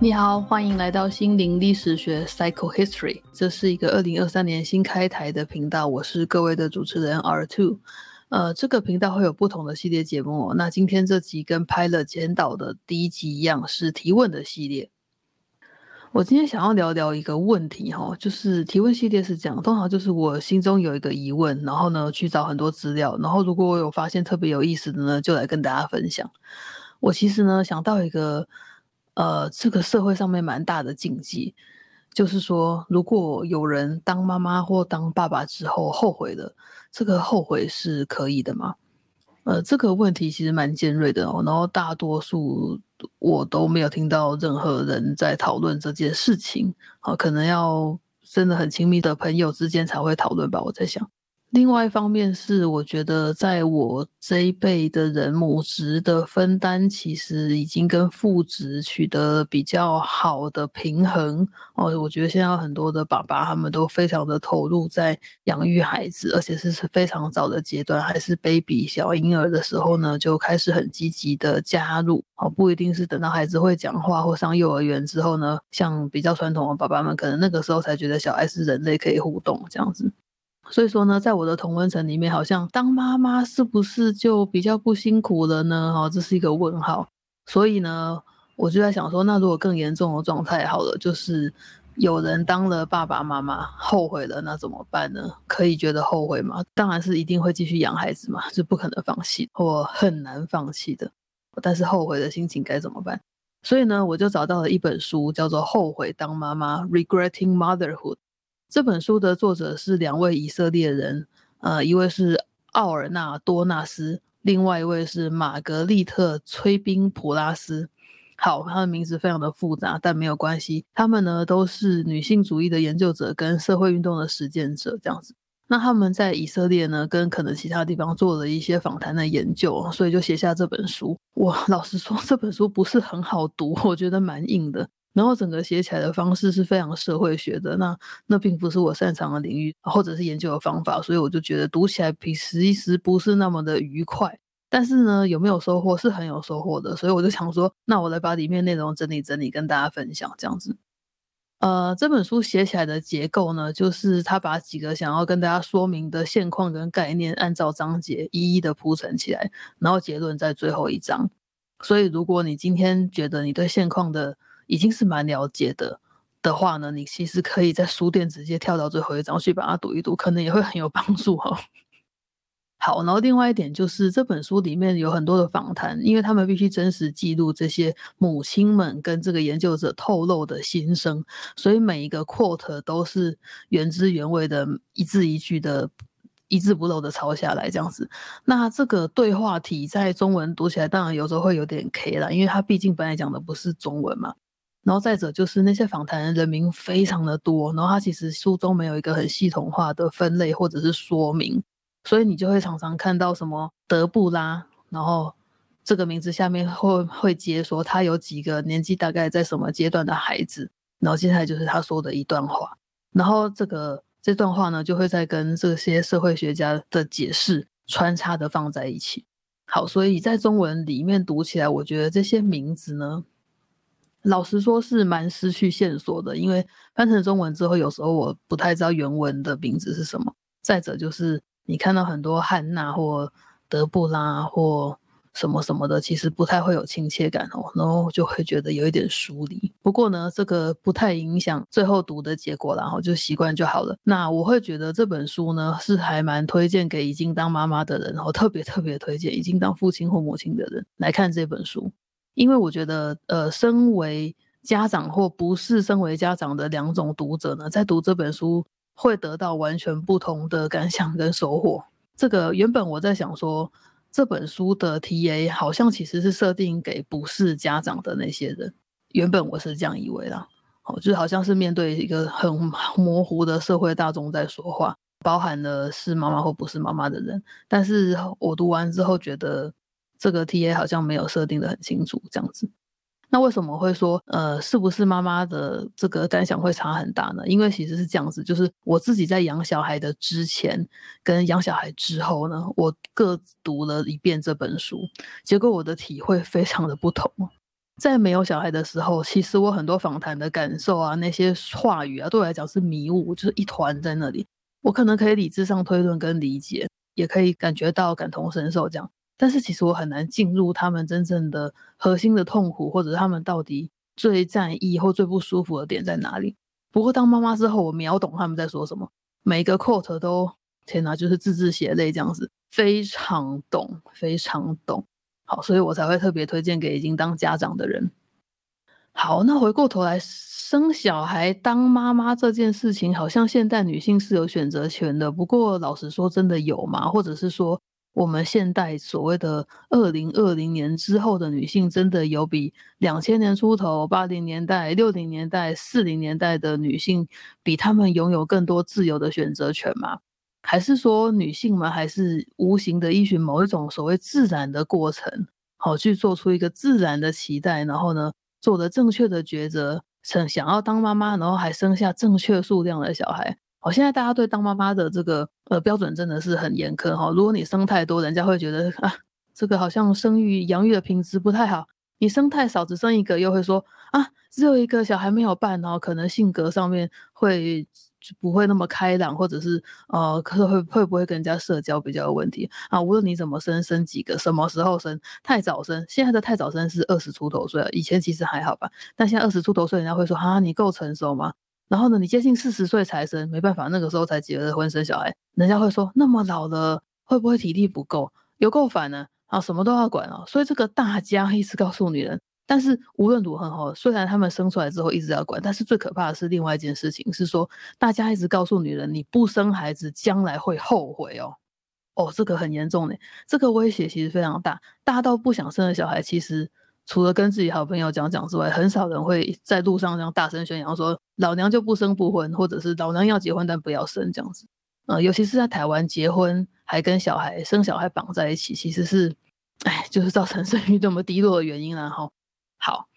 你好，欢迎来到心灵历史学 （Psycho History）。这是一个二零二三年新开台的频道，我是各位的主持人 R Two。呃，这个频道会有不同的系列节目。那今天这集跟拍了简导的第一集一样，是提问的系列。我今天想要聊聊一个问题哈，就是提问系列是这样，通常就是我心中有一个疑问，然后呢去找很多资料，然后如果我有发现特别有意思的呢，就来跟大家分享。我其实呢想到一个。呃，这个社会上面蛮大的禁忌，就是说，如果有人当妈妈或当爸爸之后后悔了，这个后悔是可以的吗？呃，这个问题其实蛮尖锐的哦。然后大多数我都没有听到任何人在讨论这件事情，啊，可能要真的很亲密的朋友之间才会讨论吧。我在想。另外一方面是，我觉得在我这一辈的人，母职的分担其实已经跟父职取得比较好的平衡哦。我觉得现在很多的爸爸他们都非常的投入在养育孩子，而且是是非常早的阶段，还是 baby 小婴儿的时候呢，就开始很积极的加入哦。不一定是等到孩子会讲话或上幼儿园之后呢，像比较传统的爸爸们，可能那个时候才觉得小孩是人类可以互动这样子。所以说呢，在我的同温层里面，好像当妈妈是不是就比较不辛苦了呢？哈，这是一个问号。所以呢，我就在想说，那如果更严重的状态，好了，就是有人当了爸爸妈妈后悔了，那怎么办呢？可以觉得后悔吗？当然是一定会继续养孩子嘛，是不可能放弃或很难放弃的。但是后悔的心情该怎么办？所以呢，我就找到了一本书，叫做《后悔当妈妈》（Regretting Motherhood）。这本书的作者是两位以色列人，呃，一位是奥尔纳多纳斯，另外一位是玛格丽特崔宾普拉斯。好，他的名字非常的复杂，但没有关系。他们呢都是女性主义的研究者跟社会运动的实践者，这样子。那他们在以色列呢，跟可能其他地方做了一些访谈的研究，所以就写下这本书。我老实说，这本书不是很好读，我觉得蛮硬的。然后整个写起来的方式是非常社会学的，那那并不是我擅长的领域，或者是研究的方法，所以我就觉得读起来其实不是那么的愉快。但是呢，有没有收获是很有收获的，所以我就想说，那我来把里面内容整理整理，跟大家分享这样子。呃，这本书写起来的结构呢，就是他把几个想要跟大家说明的现况跟概念，按照章节一一的铺陈起来，然后结论在最后一章。所以，如果你今天觉得你对现况的已经是蛮了解的的话呢，你其实可以在书店直接跳到最后一章去把它读一读，可能也会很有帮助哈。好，然后另外一点就是这本书里面有很多的访谈，因为他们必须真实记录这些母亲们跟这个研究者透露的心声，所以每一个 quote 都是原汁原味的，一字一句的，一字不漏的抄下来这样子。那这个对话体在中文读起来当然有时候会有点 K 了，因为它毕竟本来讲的不是中文嘛。然后再者就是那些访谈人名非常的多，然后他其实书中没有一个很系统化的分类或者是说明，所以你就会常常看到什么德布拉，然后这个名字下面会会接说他有几个年纪大概在什么阶段的孩子，然后接下来就是他说的一段话，然后这个这段话呢就会在跟这些社会学家的解释穿插的放在一起。好，所以在中文里面读起来，我觉得这些名字呢。老实说，是蛮失去线索的，因为翻成中文之后，有时候我不太知道原文的名字是什么。再者就是，你看到很多汉娜或德布拉或什么什么的，其实不太会有亲切感哦，然后就会觉得有一点疏离。不过呢，这个不太影响最后读的结果，然后就习惯就好了。那我会觉得这本书呢，是还蛮推荐给已经当妈妈的人，然后特别特别推荐已经当父亲或母亲的人来看这本书。因为我觉得，呃，身为家长或不是身为家长的两种读者呢，在读这本书会得到完全不同的感想跟收获。这个原本我在想说，这本书的 TA 好像其实是设定给不是家长的那些人，原本我是这样以为的，哦，就好像是面对一个很模糊的社会大众在说话，包含了是妈妈或不是妈妈的人。但是我读完之后觉得。这个 T A 好像没有设定的很清楚，这样子。那为什么会说，呃，是不是妈妈的这个感想会差很大呢？因为其实是这样子，就是我自己在养小孩的之前跟养小孩之后呢，我各读了一遍这本书，结果我的体会非常的不同。在没有小孩的时候，其实我很多访谈的感受啊，那些话语啊，对我来讲是迷雾，就是一团在那里。我可能可以理智上推论跟理解，也可以感觉到感同身受这样，但是其实我很难进入他们真正的核心的痛苦，或者是他们到底最在意或最不舒服的点在哪里。不过当妈妈之后，我秒懂他们在说什么，每个 quote 都天哪，就是字字血泪这样子，非常懂，非常懂。好，所以我才会特别推荐给已经当家长的人。好，那回过头来，生小孩当妈妈这件事情，好像现代女性是有选择权的。不过，老实说，真的有吗？或者是说，我们现代所谓的二零二零年之后的女性，真的有比两千年出头、八零年代、六零年代、四零年代的女性，比她们拥有更多自由的选择权吗？还是说女性们还是无形的依循某一种所谓自然的过程，好去做出一个自然的期待，然后呢，做的正确的抉择，想想要当妈妈，然后还生下正确数量的小孩。好，现在大家对当妈妈的这个呃标准真的是很严苛哈。如果你生太多，人家会觉得啊，这个好像生育养育的品质不太好；你生太少，只生一个，又会说啊，只有一个小孩没有伴，然后可能性格上面会。不会那么开朗，或者是呃，可是会会不会跟人家社交比较有问题啊？无论你怎么生，生几个，什么时候生，太早生，现在的太早生是二十出头岁了，以前其实还好吧，但现在二十出头岁，人家会说啊，你够成熟吗？然后呢，你接近四十岁才生，没办法，那个时候才结了婚生小孩，人家会说那么老了会不会体力不够？有够烦呢啊，什么都要管啊，所以这个大家一直告诉女人。但是无论如何哈，虽然他们生出来之后一直要管，但是最可怕的是另外一件事情，是说大家一直告诉女人，你不生孩子将来会后悔哦，哦，这个很严重呢，这个威胁其实非常大，大到不想生的小孩，其实除了跟自己好朋友讲讲之外，很少人会在路上这样大声宣扬说，老娘就不生不婚，或者是老娘要结婚但不要生这样子，呃，尤其是在台湾结婚还跟小孩生小孩绑在一起，其实是，哎，就是造成生育这么低落的原因啦，哈。好，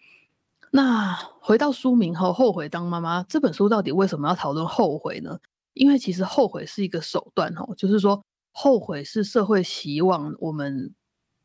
那回到书名后，后悔当妈妈这本书到底为什么要讨论后悔呢？因为其实后悔是一个手段哦，就是说后悔是社会希望我们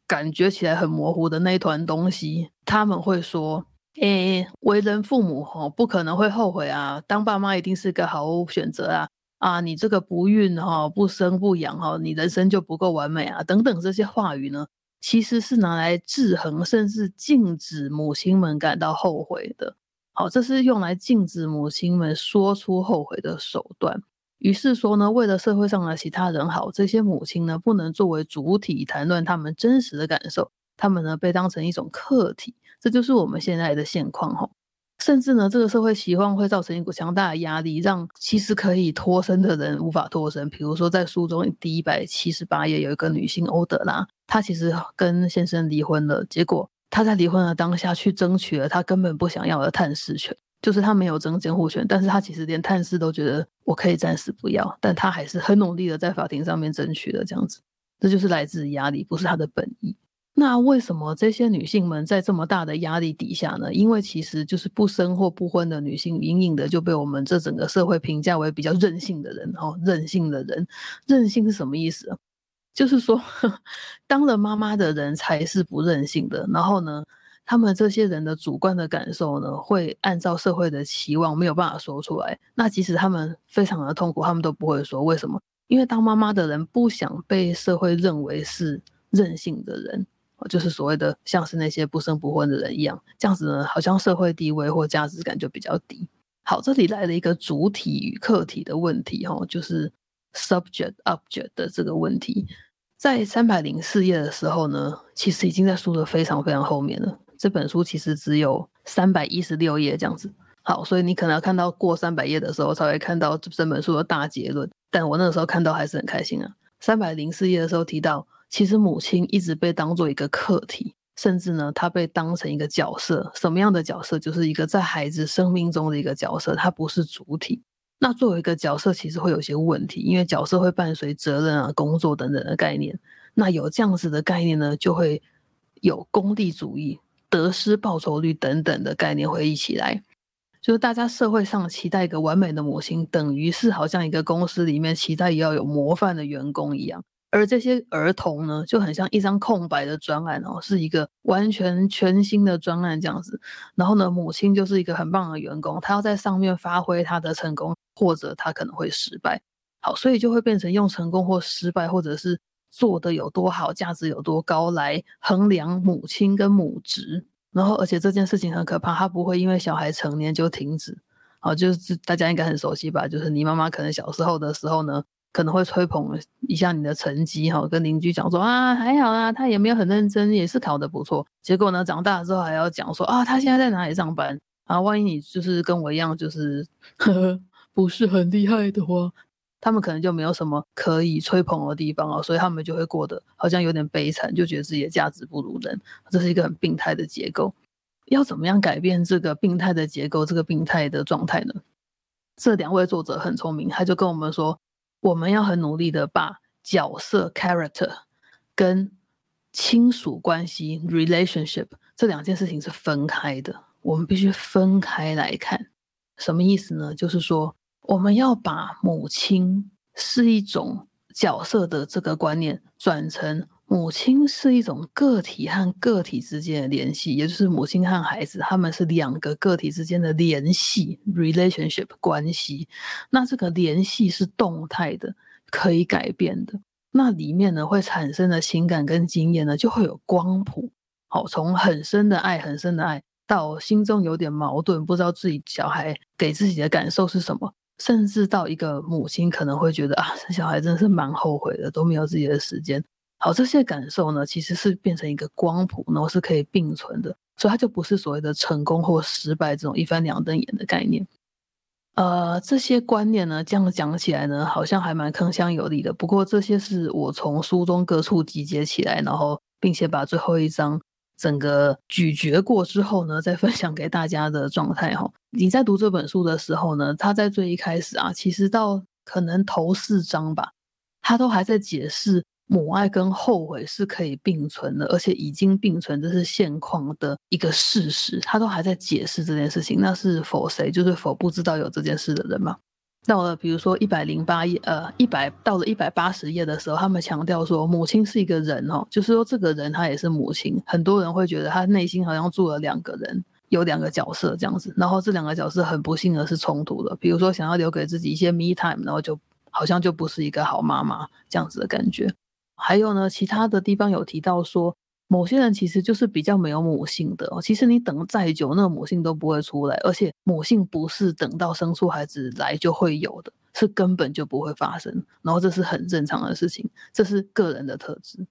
感觉起来很模糊的那一团东西。他们会说，诶，为人父母哈，不可能会后悔啊，当爸妈一定是个好选择啊，啊，你这个不孕哈，不生不养哈，你人生就不够完美啊，等等这些话语呢。其实是拿来制衡，甚至禁止母亲们感到后悔的。好，这是用来禁止母亲们说出后悔的手段。于是说呢，为了社会上的其他人好，这些母亲呢不能作为主体谈论他们真实的感受，他们呢被当成一种客体。这就是我们现在的现况哈。甚至呢，这个社会期望会造成一股强大的压力，让其实可以脱身的人无法脱身。比如说，在书中第一百七十八页有一个女性欧德拉，她其实跟先生离婚了，结果她在离婚的当下去争取了她根本不想要的探视权，就是她没有争监护权，但是她其实连探视都觉得我可以暂时不要，但她还是很努力的在法庭上面争取了这样子，这就是来自压力，不是她的本意。那为什么这些女性们在这么大的压力底下呢？因为其实就是不生或不婚的女性，隐隐的就被我们这整个社会评价为比较任性的人。哦，任性的人，任性是什么意思？就是说，当了妈妈的人才是不任性的。然后呢，他们这些人的主观的感受呢，会按照社会的期望没有办法说出来。那即使他们非常的痛苦，他们都不会说。为什么？因为当妈妈的人不想被社会认为是任性的人。就是所谓的像是那些不生不婚的人一样，这样子呢，好像社会地位或价值感就比较低。好，这里来了一个主体与客体的问题，哈，就是 subject object 的这个问题，在三百零四页的时候呢，其实已经在书的非常非常后面了。这本书其实只有三百一十六页这样子。好，所以你可能要看到过三百页的时候才会看到这本书的大结论。但我那个时候看到还是很开心啊。三百零四页的时候提到。其实母亲一直被当做一个客体，甚至呢，她被当成一个角色。什么样的角色？就是一个在孩子生命中的一个角色，它不是主体。那作为一个角色，其实会有些问题，因为角色会伴随责任啊、工作等等的概念。那有这样子的概念呢，就会有功利主义、得失报酬率等等的概念会一起来。就是大家社会上期待一个完美的母亲，等于是好像一个公司里面期待也要有模范的员工一样。而这些儿童呢，就很像一张空白的专案哦，是一个完全全新的专案这样子。然后呢，母亲就是一个很棒的员工，她要在上面发挥她的成功，或者她可能会失败。好，所以就会变成用成功或失败，或者是做的有多好，价值有多高来衡量母亲跟母职。然后，而且这件事情很可怕，它不会因为小孩成年就停止。好，就是大家应该很熟悉吧？就是你妈妈可能小时候的时候呢。可能会吹捧一下你的成绩哈，跟邻居讲说啊还好啊，他也没有很认真，也是考得不错。结果呢，长大之后还要讲说啊，他现在在哪里上班啊？万一你就是跟我一样，就是呵 呵不是很厉害的话，他们可能就没有什么可以吹捧的地方哦，所以他们就会过得好像有点悲惨，就觉得自己的价值不如人。这是一个很病态的结构。要怎么样改变这个病态的结构，这个病态的状态呢？这两位作者很聪明，他就跟我们说。我们要很努力的把角色 character 跟亲属关系 relationship 这两件事情是分开的，我们必须分开来看。什么意思呢？就是说，我们要把母亲是一种角色的这个观念转成母亲是一种个体和个体之间的联系，也就是母亲和孩子他们是两个个体之间的联系 relationship 关系。那这个联系是动态的，可以改变的。那里面呢会产生的情感跟经验呢，就会有光谱。好，从很深的爱、很深的爱，到心中有点矛盾，不知道自己小孩给自己的感受是什么，甚至到一个母亲可能会觉得啊，生小孩真的是蛮后悔的，都没有自己的时间。好，这些感受呢，其实是变成一个光谱，然后是可以并存的，所以它就不是所谓的成功或失败这种一翻两瞪眼的概念。呃，这些观念呢，这样讲起来呢，好像还蛮铿锵有力的。不过这些是我从书中各处集结起来，然后并且把最后一章整个咀嚼过之后呢，再分享给大家的状态哈。你在读这本书的时候呢，他在最一开始啊，其实到可能头四章吧，他都还在解释。母爱跟后悔是可以并存的，而且已经并存，这是现况的一个事实。他都还在解释这件事情，那是否谁就是否不知道有这件事的人吗？到了比如说一百零八页，呃，一百到了一百八十页的时候，他们强调说母亲是一个人哦，就是说这个人他也是母亲。很多人会觉得他内心好像住了两个人，有两个角色这样子，然后这两个角色很不幸的是冲突的。比如说想要留给自己一些 me time，然后就好像就不是一个好妈妈这样子的感觉。还有呢，其他的地方有提到说，某些人其实就是比较没有母性的哦。其实你等再久，那个母性都不会出来，而且母性不是等到生出孩子来就会有的，是根本就不会发生。然后这是很正常的事情，这是个人的特质。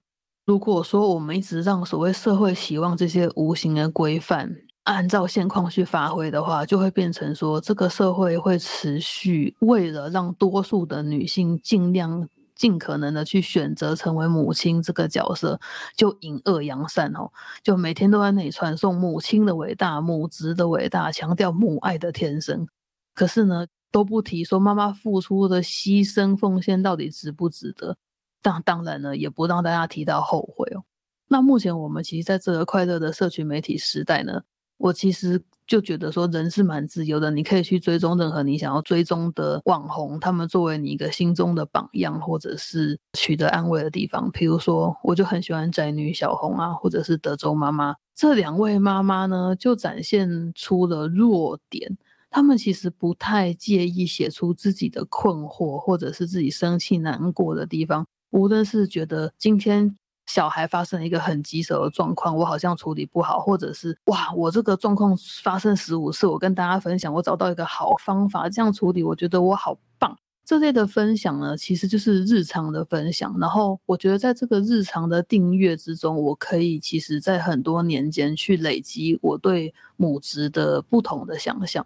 如果说我们一直让所谓社会希望这些无形的规范按照现况去发挥的话，就会变成说，这个社会会持续为了让多数的女性尽量。尽可能的去选择成为母亲这个角色，就引恶扬善哦，就每天都在那里传颂母亲的伟大、母职的伟大，强调母爱的天生。可是呢，都不提说妈妈付出的牺牲奉献到底值不值得。当当然呢，也不让大家提到后悔哦。那目前我们其实在这个快乐的社群媒体时代呢，我其实。就觉得说人是蛮自由的，你可以去追踪任何你想要追踪的网红，他们作为你一个心中的榜样，或者是取得安慰的地方。比如说，我就很喜欢宅女小红啊，或者是德州妈妈这两位妈妈呢，就展现出了弱点。他们其实不太介意写出自己的困惑，或者是自己生气难过的地方，无论是觉得今天。小孩发生一个很棘手的状况，我好像处理不好，或者是哇，我这个状况发生十五次，我跟大家分享，我找到一个好方法，这样处理，我觉得我好棒。这类的分享呢，其实就是日常的分享。然后我觉得在这个日常的订阅之中，我可以其实在很多年间去累积我对母职的不同的想象。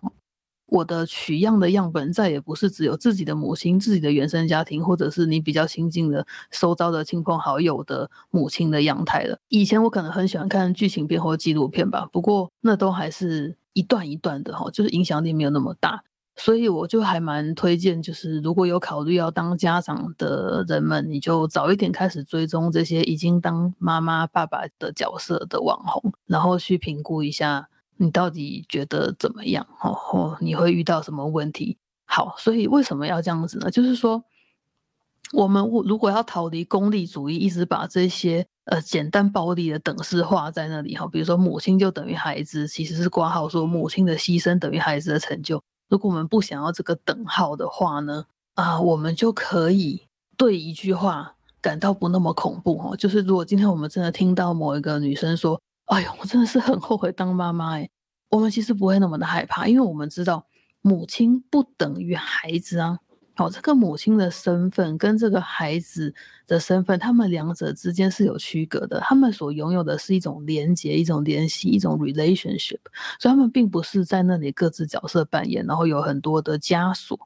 我的取样的样本再也不是只有自己的母亲、自己的原生家庭，或者是你比较亲近的、收遭的亲朋好友的母亲的样态了。以前我可能很喜欢看剧情片或纪录片吧，不过那都还是一段一段的哈，就是影响力没有那么大。所以我就还蛮推荐，就是如果有考虑要当家长的人们，你就早一点开始追踪这些已经当妈妈、爸爸的角色的网红，然后去评估一下。你到底觉得怎么样？哦，你会遇到什么问题？好，所以为什么要这样子呢？就是说，我们如果要逃离功利主义，一直把这些呃简单暴力的等式画在那里哈，比如说母亲就等于孩子，其实是挂号说母亲的牺牲等于孩子的成就。如果我们不想要这个等号的话呢，啊，我们就可以对一句话感到不那么恐怖哦，就是如果今天我们真的听到某一个女生说，哎呦，我真的是很后悔当妈妈哎，我们其实不会那么的害怕，因为我们知道母亲不等于孩子啊。好，这个母亲的身份跟这个孩子的身份，他们两者之间是有区隔的。他们所拥有的是一种连接、一种联系、一种 relationship，所以他们并不是在那里各自角色扮演，然后有很多的枷锁。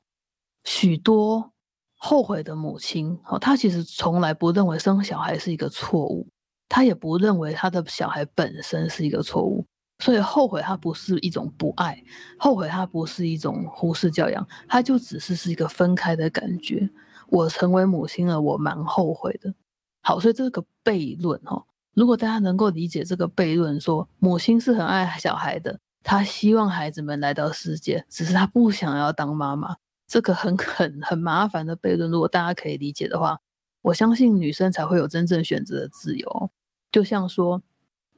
许多后悔的母亲，哦，她其实从来不认为生小孩是一个错误，他也不认为他的小孩本身是一个错误。所以后悔，它不是一种不爱；后悔，它不是一种忽视教养，它就只是是一个分开的感觉。我成为母亲了，我蛮后悔的。好，所以这个悖论哦，如果大家能够理解这个悖论，说母亲是很爱小孩的，她希望孩子们来到世界，只是她不想要当妈妈，这个很很很麻烦的悖论，如果大家可以理解的话，我相信女生才会有真正选择的自由。就像说，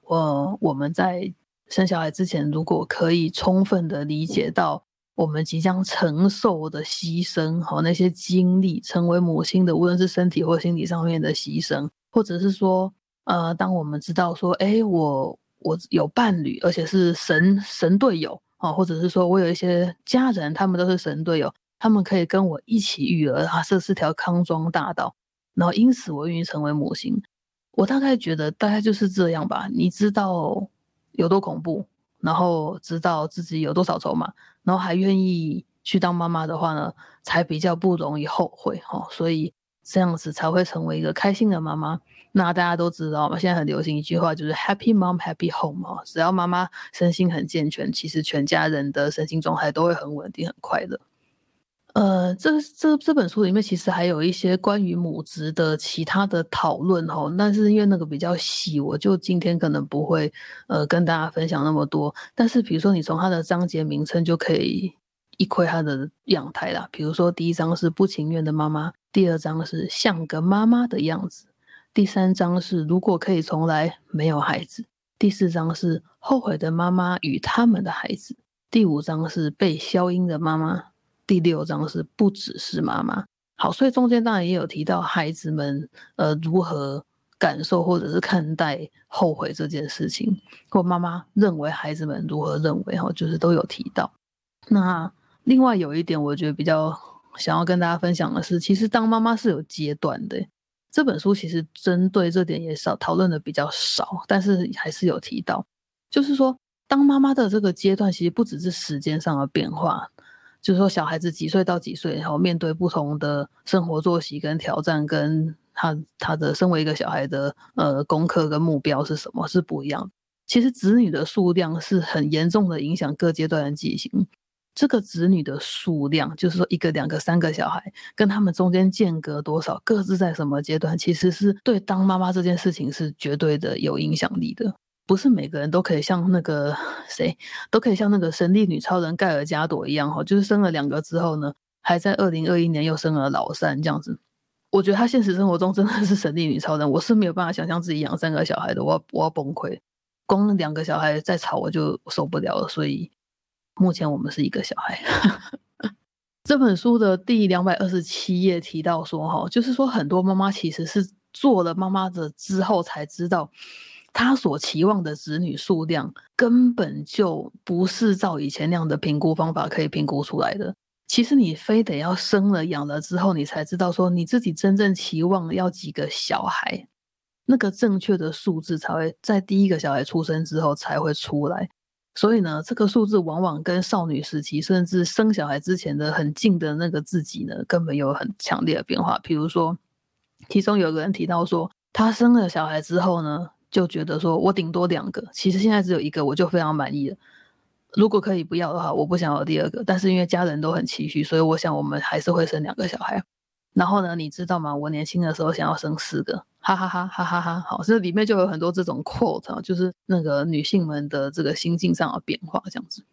我我们在。生小孩之前，如果可以充分的理解到我们即将承受的牺牲和那些经历，成为母亲的，无论是身体或心理上面的牺牲，或者是说，呃，当我们知道说，哎，我我有伴侣，而且是神神队友啊，或者是说我有一些家人，他们都是神队友，他们可以跟我一起育儿啊，这是条康庄大道，然后因此我愿意成为母亲。我大概觉得大概就是这样吧，你知道。有多恐怖，然后知道自己有多少筹码，然后还愿意去当妈妈的话呢，才比较不容易后悔哈。所以这样子才会成为一个开心的妈妈。那大家都知道嘛，现在很流行一句话，就是 Happy Mom Happy Home 哈。只要妈妈身心很健全，其实全家人的身心状态都会很稳定、很快乐。呃，这这这本书里面其实还有一些关于母职的其他的讨论哈，但是因为那个比较细，我就今天可能不会呃跟大家分享那么多。但是比如说你从它的章节名称就可以一窥它的样态啦。比如说第一章是不情愿的妈妈，第二章是像个妈妈的样子，第三章是如果可以重来没有孩子，第四章是后悔的妈妈与他们的孩子，第五章是被消音的妈妈。第六章是不只是妈妈好，所以中间当然也有提到孩子们呃如何感受或者是看待后悔这件事情，或妈妈认为孩子们如何认为哈，就是都有提到。那另外有一点，我觉得比较想要跟大家分享的是，其实当妈妈是有阶段的。这本书其实针对这点也少讨论的比较少，但是还是有提到，就是说当妈妈的这个阶段，其实不只是时间上的变化。就是说，小孩子几岁到几岁，然后面对不同的生活作息跟挑战，跟他他的身为一个小孩的呃功课跟目标是什么是不一样。其实子女的数量是很严重的影响各阶段的记性。这个子女的数量，就是说一个、两个、三个小孩，跟他们中间间隔多少，各自在什么阶段，其实是对当妈妈这件事情是绝对的有影响力的。不是每个人都可以像那个谁，都可以像那个神力女超人盖尔加朵一样哈，就是生了两个之后呢，还在二零二一年又生了老三这样子。我觉得他现实生活中真的是神力女超人，我是没有办法想象自己养三个小孩的，我我要崩溃。光两个小孩在吵我就受不了了，所以目前我们是一个小孩。这本书的第两百二十七页提到说哈，就是说很多妈妈其实是做了妈妈的之后才知道。他所期望的子女数量根本就不是照以前那样的评估方法可以评估出来的。其实你非得要生了养了之后，你才知道说你自己真正期望要几个小孩，那个正确的数字才会在第一个小孩出生之后才会出来。所以呢，这个数字往往跟少女时期甚至生小孩之前的很近的那个自己呢，根本有很强烈的变化。比如说，其中有个人提到说，他生了小孩之后呢。就觉得说，我顶多两个，其实现在只有一个，我就非常满意了。如果可以不要的话，我不想要第二个。但是因为家人都很期许，所以我想我们还是会生两个小孩。然后呢，你知道吗？我年轻的时候想要生四个，哈哈哈哈哈哈。好，这里面就有很多这种 quote，就是那个女性们的这个心境上的变化，这样子。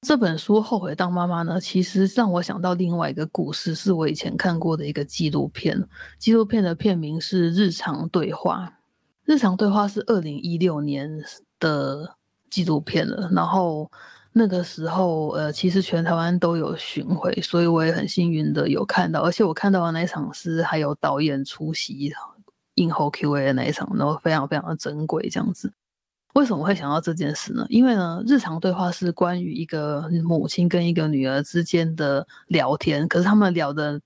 这本书《后悔当妈妈》呢，其实让我想到另外一个故事，是我以前看过的一个纪录片。纪录片的片名是《日常对话》。《日常对话》是二零一六年的纪录片了。然后那个时候，呃，其实全台湾都有巡回，所以我也很幸运的有看到。而且我看到的那一场是还有导演出席映后 Q&A 的那一场，然后非常非常的珍贵，这样子。为什么会想到这件事呢？因为呢，日常对话是关于一个母亲跟一个女儿之间的聊天，可是他们聊的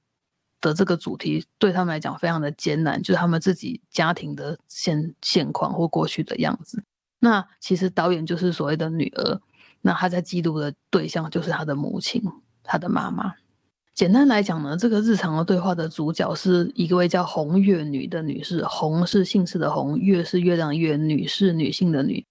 的这个主题对他们来讲非常的艰难，就是他们自己家庭的现现况或过去的样子。那其实导演就是所谓的女儿，那他在记录的对象就是他的母亲，他的妈妈。简单来讲呢，这个日常的对话的主角是一位叫红月女的女士，红是姓氏的红，月是月亮月，女是女性的女。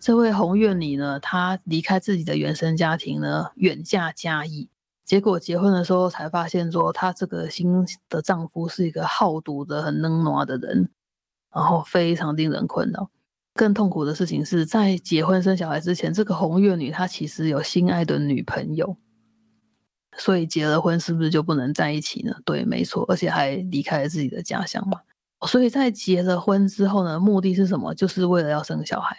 这位红月女呢，她离开自己的原生家庭呢，远嫁嘉义，结果结婚的时候才发现说，她这个新的丈夫是一个好赌的、很能挪的人，然后非常令人困扰。更痛苦的事情是在结婚生小孩之前，这个红月女她其实有心爱的女朋友。所以结了婚是不是就不能在一起呢？对，没错，而且还离开了自己的家乡嘛。所以在结了婚之后呢，目的是什么？就是为了要生小孩。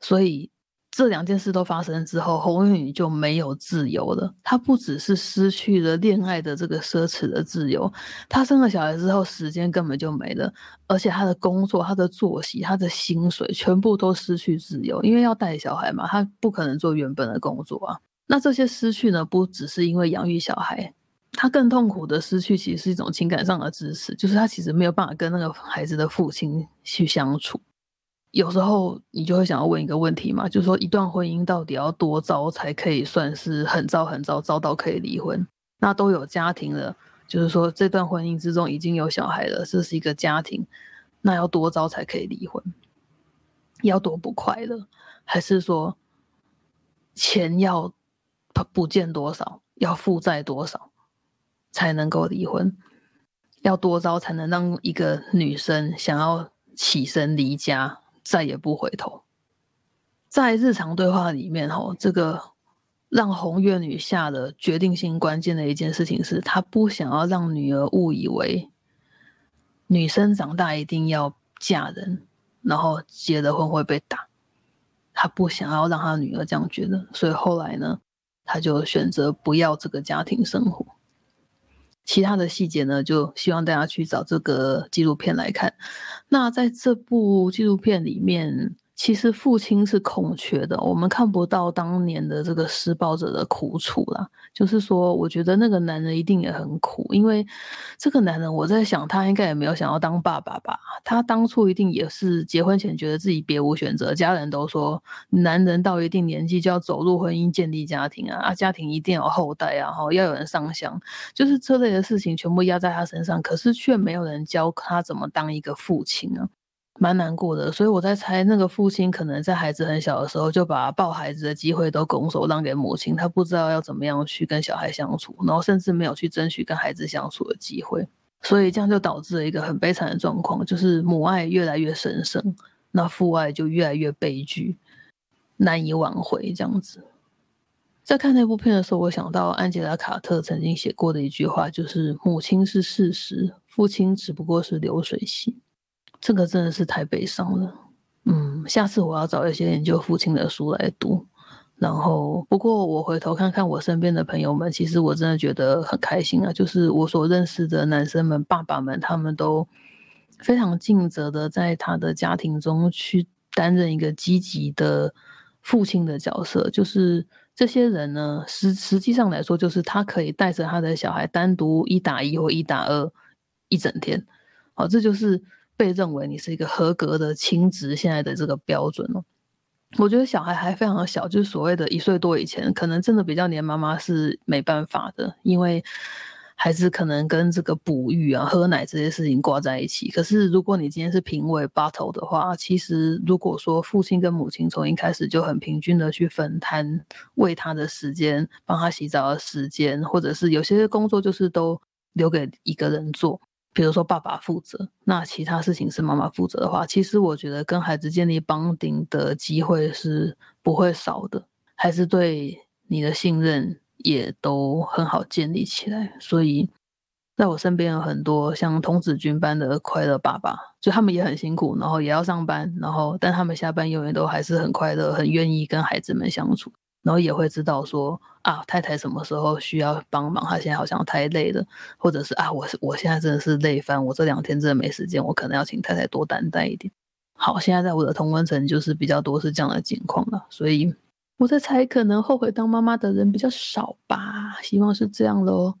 所以这两件事都发生之后，红女就没有自由了。他不只是失去了恋爱的这个奢侈的自由，他生了小孩之后，时间根本就没了，而且他的工作、他的作息、他的薪水全部都失去自由，因为要带小孩嘛，他不可能做原本的工作啊。那这些失去呢，不只是因为养育小孩，他更痛苦的失去其实是一种情感上的支持，就是他其实没有办法跟那个孩子的父亲去相处。有时候你就会想要问一个问题嘛，就是说一段婚姻到底要多糟才可以算是很糟很糟，糟到可以离婚？那都有家庭了，就是说这段婚姻之中已经有小孩了，这是一个家庭，那要多糟才可以离婚？要多不快乐？还是说钱要？不见多少，要负债多少才能够离婚？要多糟才能让一个女生想要起身离家，再也不回头？在日常对话里面，吼，这个让红月女下的决定性关键的一件事情是，她不想要让女儿误以为女生长大一定要嫁人，然后结了婚会被打。她不想要让她女儿这样觉得，所以后来呢？她就选择不要这个家庭生活，其他的细节呢，就希望大家去找这个纪录片来看。那在这部纪录片里面。其实父亲是空缺的，我们看不到当年的这个施暴者的苦楚啦。就是说，我觉得那个男人一定也很苦，因为这个男人，我在想他应该也没有想要当爸爸吧。他当初一定也是结婚前觉得自己别无选择，家人都说男人到一定年纪就要走入婚姻，建立家庭啊，啊，家庭一定要有后代啊，哈，要有人上香，就是这类的事情全部压在他身上，可是却没有人教他怎么当一个父亲啊。蛮难过的，所以我在猜，那个父亲可能在孩子很小的时候就把抱孩子的机会都拱手让给母亲，他不知道要怎么样去跟小孩相处，然后甚至没有去争取跟孩子相处的机会，所以这样就导致了一个很悲惨的状况，就是母爱越来越神圣，那父爱就越来越悲剧，难以挽回。这样子，在看那部片的时候，我想到安吉拉·卡特曾经写过的一句话，就是“母亲是事实，父亲只不过是流水席。”这个真的是太悲伤了，嗯，下次我要找一些研究父亲的书来读。然后，不过我回头看看我身边的朋友们，其实我真的觉得很开心啊。就是我所认识的男生们、爸爸们，他们都非常尽责的在他的家庭中去担任一个积极的父亲的角色。就是这些人呢，实实际上来说，就是他可以带着他的小孩单独一打一或一打二一整天。好，这就是。被认为你是一个合格的亲职，现在的这个标准哦，我觉得小孩还非常小，就是所谓的一岁多以前，可能真的比较黏妈妈是没办法的，因为孩子可能跟这个哺育啊、喝奶这些事情挂在一起。可是如果你今天是评委 battle 的话，其实如果说父亲跟母亲从一开始就很平均的去分摊喂他的时间、帮他洗澡的时间，或者是有些工作就是都留给一个人做。比如说爸爸负责，那其他事情是妈妈负责的话，其实我觉得跟孩子建立绑定的机会是不会少的，还是对你的信任也都很好建立起来。所以，在我身边有很多像童子军般的快乐爸爸，就他们也很辛苦，然后也要上班，然后但他们下班永远都还是很快乐，很愿意跟孩子们相处。然后也会知道说啊，太太什么时候需要帮忙，她现在好像太累了，或者是啊，我是我现在真的是累翻，我这两天真的没时间，我可能要请太太多担待一点。好，现在在我的同温层就是比较多是这样的情况了，所以我在猜，可能后悔当妈妈的人比较少吧，希望是这样喽。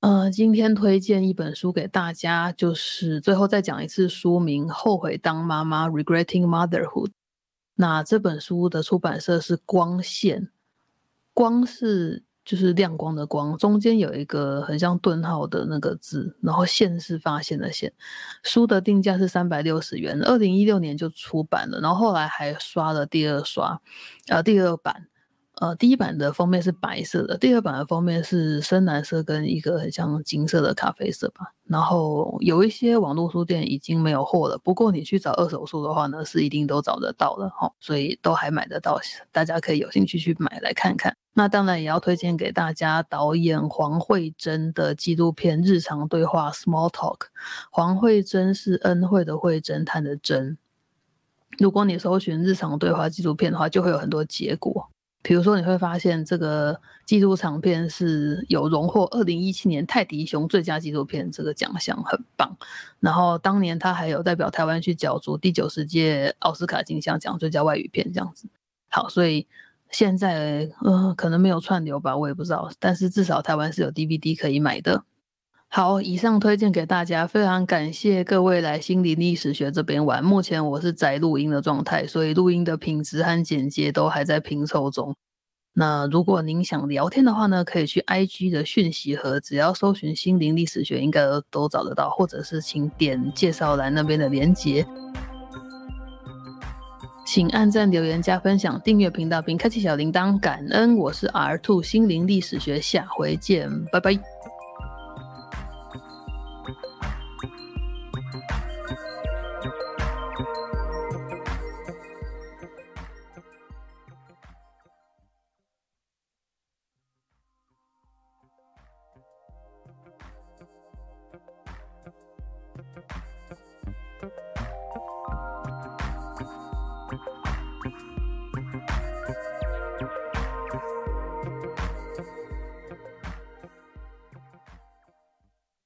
呃，今天推荐一本书给大家，就是最后再讲一次书名《后悔当妈妈》（Regretting Motherhood）。那这本书的出版社是光线。光是就是亮光的光，中间有一个很像顿号的那个字，然后线是发现的线。书的定价是三百六十元，二零一六年就出版了，然后后来还刷了第二刷，呃，第二版。呃，第一版的封面是白色的，第二版的封面是深蓝色跟一个很像金色的咖啡色吧。然后有一些网络书店已经没有货了，不过你去找二手书的话呢，是一定都找得到的哈，所以都还买得到，大家可以有兴趣去买来看看。那当然也要推荐给大家导演黄慧珍的纪录片《日常对话》（Small Talk）。黄慧珍是恩惠的惠，侦探的侦。如果你搜寻日常对话纪录片的话，就会有很多结果。比如说，你会发现这个纪录长片是有荣获二零一七年泰迪熊最佳纪录片这个奖项，很棒。然后当年他还有代表台湾去角逐第九十届奥斯卡金像奖最佳外语片这样子。好，所以现在呃可能没有串流吧，我也不知道。但是至少台湾是有 DVD 可以买的。好，以上推荐给大家，非常感谢各位来心理历史学这边玩。目前我是在录音的状态，所以录音的品质和简介都还在拼凑中。那如果您想聊天的话呢，可以去 IG 的讯息盒，只要搜寻心灵历史学，应该都都找得到，或者是请点介绍栏那边的连接。请按赞、留言、加分享、订阅频道并开启小铃铛，感恩。我是 R Two 心灵历史学，下回见，拜拜。